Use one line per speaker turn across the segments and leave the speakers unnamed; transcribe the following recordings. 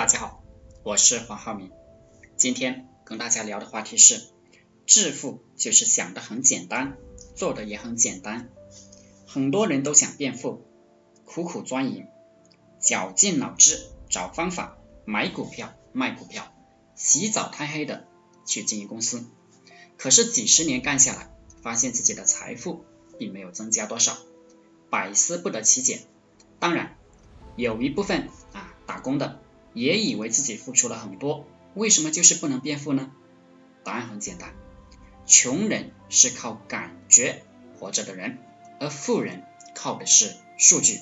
大家好，我是黄浩明。今天跟大家聊的话题是：致富就是想的很简单，做的也很简单。很多人都想变富，苦苦钻研，绞尽脑汁找方法，买股票、卖股票，起早贪黑的去经营公司。可是几十年干下来，发现自己的财富并没有增加多少，百思不得其解。当然，有一部分啊打工的。也以为自己付出了很多，为什么就是不能变富呢？答案很简单，穷人是靠感觉活着的人，而富人靠的是数据。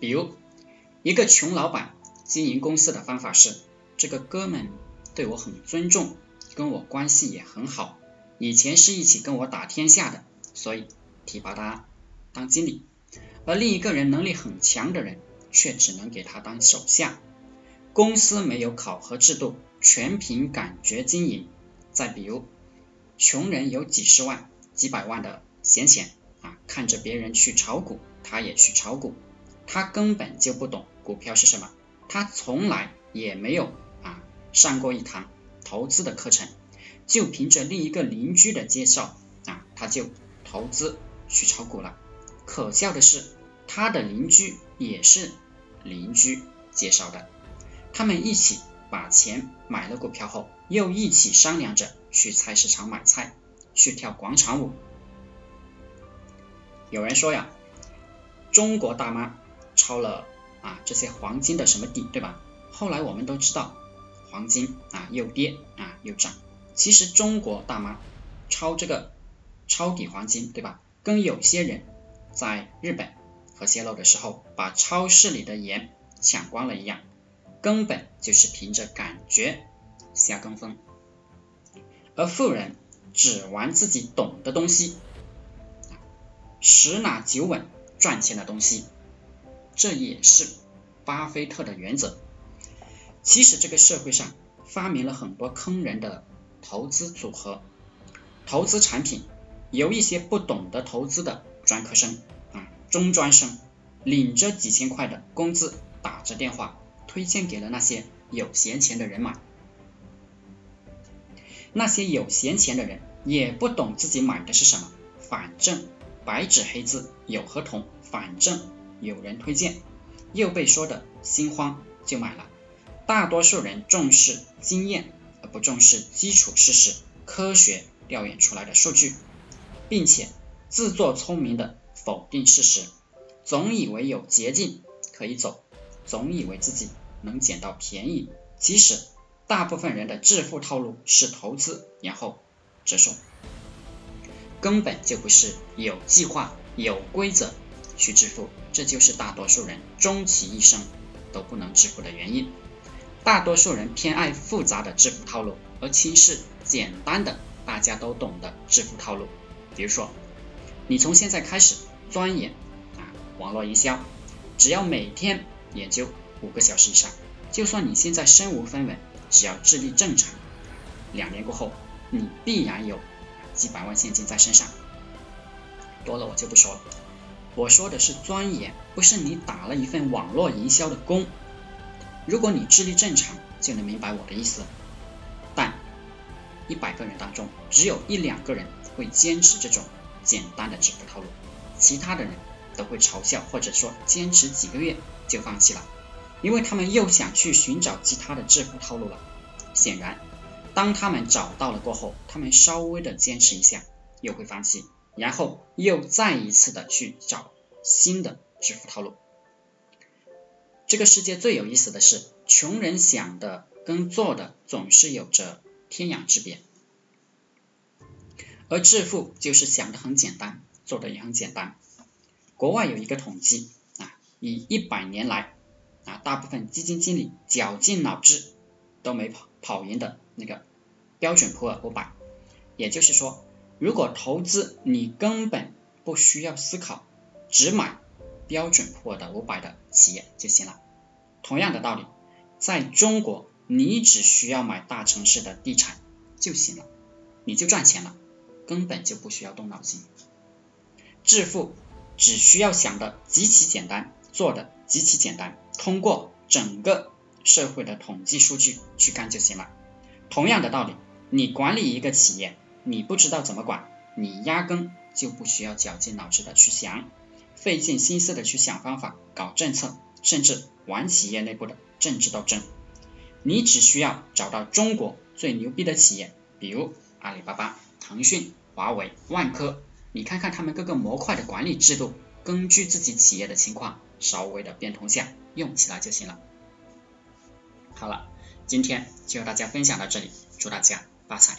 比如，一个穷老板经营公司的方法是：这个哥们对我很尊重，跟我关系也很好，以前是一起跟我打天下的，所以提拔他当经理。而另一个人能力很强的人。却只能给他当手下，公司没有考核制度，全凭感觉经营。再比如，穷人有几十万、几百万的闲钱啊，看着别人去炒股，他也去炒股，他根本就不懂股票是什么，他从来也没有啊上过一堂投资的课程，就凭着另一个邻居的介绍啊，他就投资去炒股了。可笑的是。他的邻居也是邻居介绍的，他们一起把钱买了股票后，又一起商量着去菜市场买菜，去跳广场舞。有人说呀，中国大妈抄了啊这些黄金的什么底，对吧？后来我们都知道，黄金啊又跌啊又涨。其实中国大妈抄这个抄底黄金，对吧？跟有些人在日本。和泄露的时候，把超市里的盐抢光了一样，根本就是凭着感觉瞎跟风。而富人只玩自己懂的东西，十拿九稳赚钱的东西，这也是巴菲特的原则。其实这个社会上发明了很多坑人的投资组合、投资产品，由一些不懂得投资的专科生。中专生领着几千块的工资，打着电话推荐给了那些有闲钱的人买。那些有闲钱的人也不懂自己买的是什么，反正白纸黑字有合同，反正有人推荐，又被说的心慌就买了。大多数人重视经验，而不重视基础事实、科学调研出来的数据，并且自作聪明的。否定事实，总以为有捷径可以走，总以为自己能捡到便宜。其实，大部分人的致富套路是投资，然后折寿，根本就不是有计划、有规则去致富。这就是大多数人终其一生都不能致富的原因。大多数人偏爱复杂的致富套路，而轻视简单的、大家都懂的致富套路。比如说，你从现在开始。钻研啊，网络营销，只要每天研究五个小时以上，就算你现在身无分文，只要智力正常，两年过后，你必然有几百万现金在身上。多了我就不说了，我说的是钻研，不是你打了一份网络营销的工。如果你智力正常，就能明白我的意思。但一百个人当中，只有一两个人会坚持这种简单的致富套路。其他的人都会嘲笑，或者说坚持几个月就放弃了，因为他们又想去寻找其他的致富套路了。显然，当他们找到了过后，他们稍微的坚持一下又会放弃，然后又再一次的去找新的致富套路。这个世界最有意思的是，穷人想的跟做的总是有着天壤之别，而致富就是想的很简单。做的也很简单。国外有一个统计啊，以一百年来啊，大部分基金经理绞尽脑汁都没跑跑赢的那个标准普尔五百。也就是说，如果投资你根本不需要思考，只买标准普尔的五百的企业就行了。同样的道理，在中国，你只需要买大城市的地产就行了，你就赚钱了，根本就不需要动脑筋。致富只需要想的极其简单，做的极其简单，通过整个社会的统计数据去干就行了。同样的道理，你管理一个企业，你不知道怎么管，你压根就不需要绞尽脑汁的去想，费尽心思的去想方法、搞政策，甚至玩企业内部的政治斗争。你只需要找到中国最牛逼的企业，比如阿里巴巴、腾讯、华为、万科，你看看他们各个模块的管理制度。根据自己企业的情况，稍微的变通下用起来就行了。好了，今天就和大家分享到这里，祝大家发财。